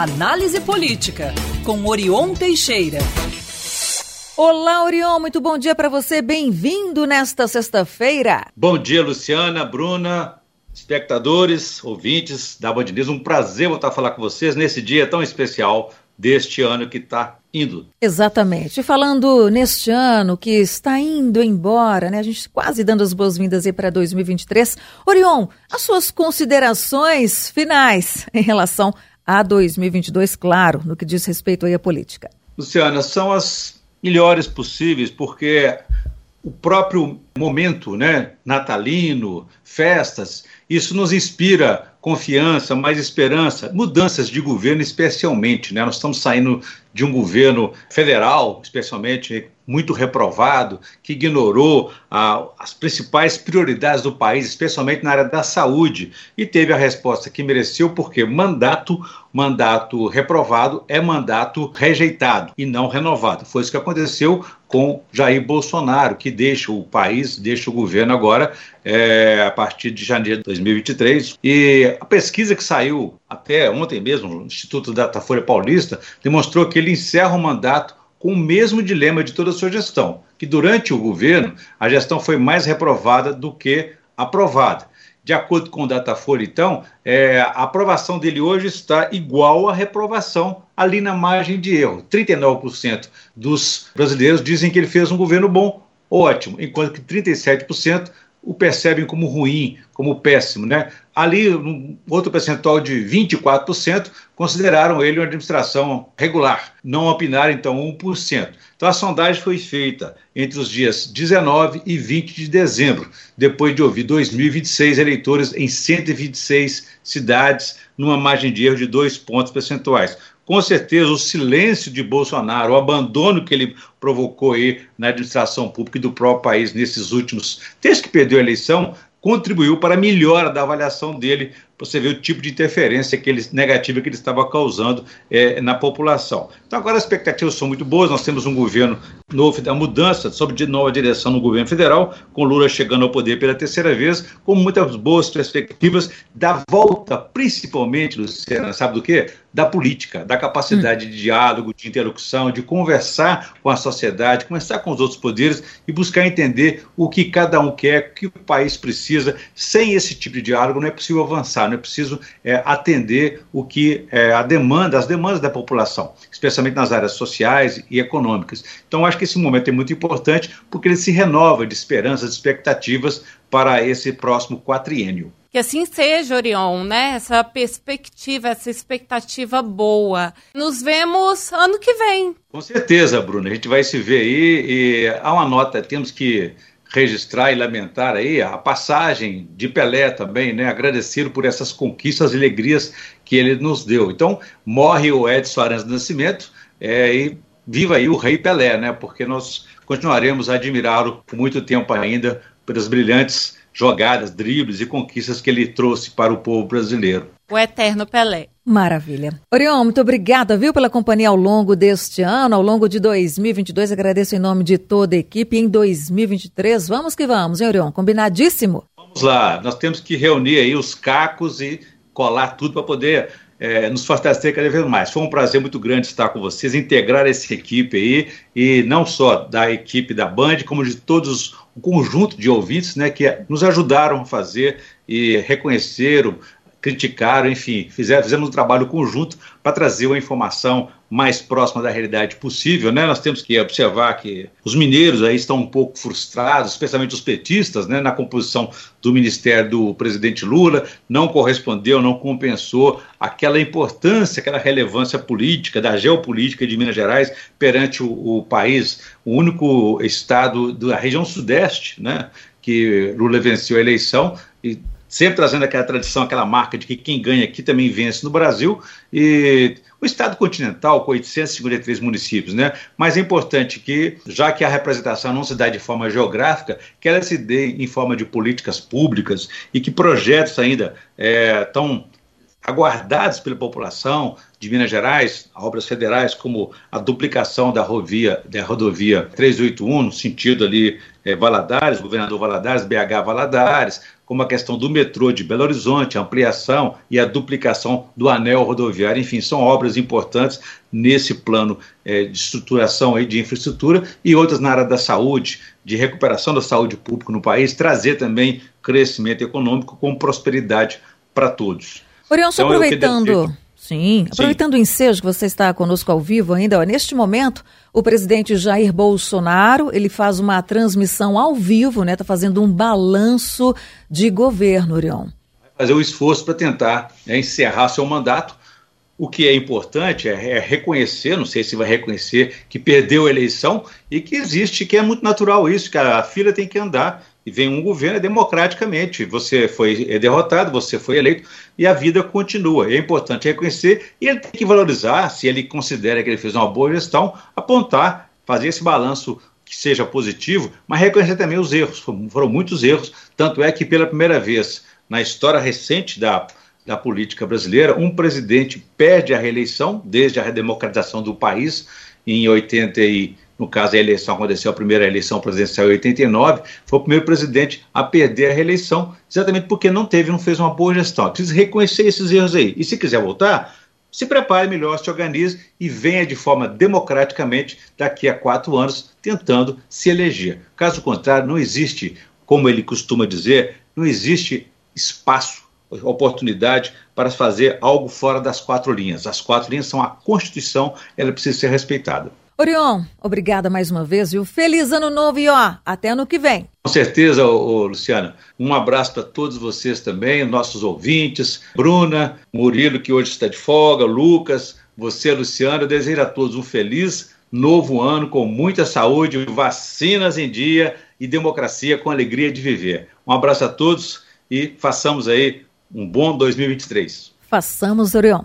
Análise Política, com Orion Teixeira. Olá, Orion, muito bom dia para você. Bem-vindo nesta sexta-feira. Bom dia, Luciana, Bruna, espectadores, ouvintes da Band News. Um prazer voltar a falar com vocês nesse dia tão especial deste ano que está indo. Exatamente. Falando neste ano que está indo embora, né? A gente quase dando as boas-vindas aí para 2023. Orion, as suas considerações finais em relação a 2022, claro, no que diz respeito aí à política. Luciana, são as melhores possíveis, porque o próprio momento, né, natalino, festas, isso nos inspira confiança, mais esperança, mudanças de governo especialmente, né? Nós estamos saindo de um governo federal, especialmente muito reprovado, que ignorou ah, as principais prioridades do país, especialmente na área da saúde, e teve a resposta que mereceu, porque mandato, mandato reprovado é mandato rejeitado e não renovado. Foi isso que aconteceu com Jair Bolsonaro, que deixa o país, deixa o governo agora é, a partir de janeiro de 2023. E a pesquisa que saiu até ontem mesmo, no Instituto Datafolha Paulista, demonstrou que ele encerra o mandato com o mesmo dilema de toda a sua gestão, que durante o governo a gestão foi mais reprovada do que aprovada. De acordo com o Datafolha, então, é, a aprovação dele hoje está igual à reprovação ali na margem de erro. 39% dos brasileiros dizem que ele fez um governo bom, ótimo, enquanto que 37% o percebem como ruim, como péssimo. Né? Ali, um outro percentual de 24% consideraram ele uma administração regular, não opinaram, então, 1%. Então, a sondagem foi feita entre os dias 19 e 20 de dezembro, depois de ouvir 2.026 eleitores em 126 cidades, numa margem de erro de dois pontos percentuais com certeza o silêncio de Bolsonaro, o abandono que ele provocou aí na administração pública do próprio país nesses últimos, desde que perdeu a eleição, contribuiu para a melhora da avaliação dele você vê o tipo de interferência que ele, negativa que ele estava causando é, na população. Então, agora as expectativas são muito boas, nós temos um governo novo, da mudança, sob de nova direção no governo federal, com Lula chegando ao poder pela terceira vez, com muitas boas perspectivas da volta, principalmente, Luciana, sabe do quê? Da política, da capacidade hum. de diálogo, de interlocução, de conversar com a sociedade, conversar com os outros poderes e buscar entender o que cada um quer, o que o país precisa. Sem esse tipo de diálogo não é possível avançar não é preciso é, atender o que é, a demanda, as demandas da população, especialmente nas áreas sociais e econômicas. Então, acho que esse momento é muito importante porque ele se renova de esperanças, de expectativas para esse próximo quatriênio. Que assim seja, Orion, né? Essa perspectiva, essa expectativa boa. Nos vemos ano que vem. Com certeza, Bruna. A gente vai se ver aí e há uma nota, temos que registrar e lamentar aí a passagem de Pelé também, né? Agradecer por essas conquistas e alegrias que ele nos deu. Então, morre o Edson Arantes do Nascimento é, e viva aí o Rei Pelé, né? Porque nós continuaremos a admirá-lo por muito tempo ainda pelas brilhantes jogadas, dribles e conquistas que ele trouxe para o povo brasileiro. O eterno Pelé. Maravilha. Orion, muito obrigada, viu, pela companhia ao longo deste ano, ao longo de 2022. Agradeço em nome de toda a equipe. Em 2023, vamos que vamos, hein, Orion? Combinadíssimo? Vamos lá. Nós temos que reunir aí os cacos e colar tudo para poder é, nos fortalecer cada vez mais. Foi um prazer muito grande estar com vocês, integrar essa equipe aí, e não só da equipe da Band, como de todos o conjunto de ouvintes né, que nos ajudaram a fazer e reconheceram criticaram, enfim, fizeram, fizemos um trabalho conjunto para trazer uma informação mais próxima da realidade possível, né? Nós temos que observar que os mineiros aí estão um pouco frustrados, especialmente os petistas, né, na composição do ministério do presidente Lula, não correspondeu, não compensou aquela importância, aquela relevância política da geopolítica de Minas Gerais perante o, o país, o único estado da região sudeste, né, que Lula venceu a eleição e sempre trazendo aquela tradição, aquela marca de que quem ganha aqui também vence no Brasil, e o Estado continental com 853 municípios, né? Mas é importante que, já que a representação não se dá de forma geográfica, que ela se dê em forma de políticas públicas e que projetos ainda é, aguardados pela população de Minas Gerais, obras federais como a duplicação da rodovia, da rodovia 381, no sentido ali é, Valadares, governador Valadares, BH Valadares, como a questão do metrô de Belo Horizonte, a ampliação e a duplicação do anel rodoviário. Enfim, são obras importantes nesse plano é, de estruturação aí de infraestrutura e outras na área da saúde, de recuperação da saúde pública no país, trazer também crescimento econômico com prosperidade para todos. Orion, só então, aproveitando Sim, aproveitando Sim. o ensejo que você está conosco ao vivo ainda, ó, neste momento, o presidente Jair Bolsonaro, ele faz uma transmissão ao vivo, né? Está fazendo um balanço de governo, Orion. Vai fazer o esforço para tentar né, encerrar seu mandato. O que é importante é, é, reconhecer, não sei se vai reconhecer, que perdeu a eleição e que existe, que é muito natural isso, que a fila tem que andar e vem um governo democraticamente. Você foi derrotado, você foi eleito e a vida continua. É importante reconhecer e ele tem que valorizar, se ele considera que ele fez uma boa gestão, apontar, fazer esse balanço que seja positivo, mas reconhecer também os erros. Foram muitos erros, tanto é que pela primeira vez na história recente da, da política brasileira, um presidente perde a reeleição desde a redemocratização do país em 80 e no caso a eleição aconteceu, a primeira eleição presidencial em 89, foi o primeiro presidente a perder a reeleição, exatamente porque não teve, não fez uma boa gestão. Precisa reconhecer esses erros aí. E se quiser voltar, se prepare melhor, se organize e venha de forma democraticamente daqui a quatro anos tentando se eleger. Caso contrário, não existe, como ele costuma dizer, não existe espaço, oportunidade para fazer algo fora das quatro linhas. As quatro linhas são a Constituição, ela precisa ser respeitada. Orion, obrigada mais uma vez, viu? Feliz ano novo e ó, até ano que vem. Com certeza, ô, ô, Luciana. Um abraço para todos vocês também, nossos ouvintes, Bruna, Murilo, que hoje está de folga, Lucas, você, Luciana. Eu desejo a todos um feliz novo ano, com muita saúde, vacinas em dia e democracia com alegria de viver. Um abraço a todos e façamos aí um bom 2023. Façamos, Orion.